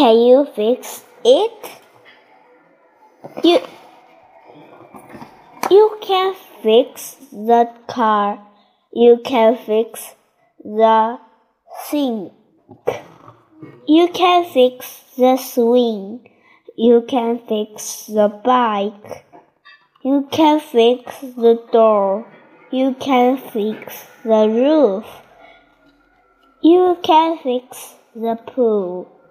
Can you fix it? You you can fix the car. You can fix the sink. You can fix the swing. You can fix the bike. You can fix the door. You can fix the roof. You can fix the pool.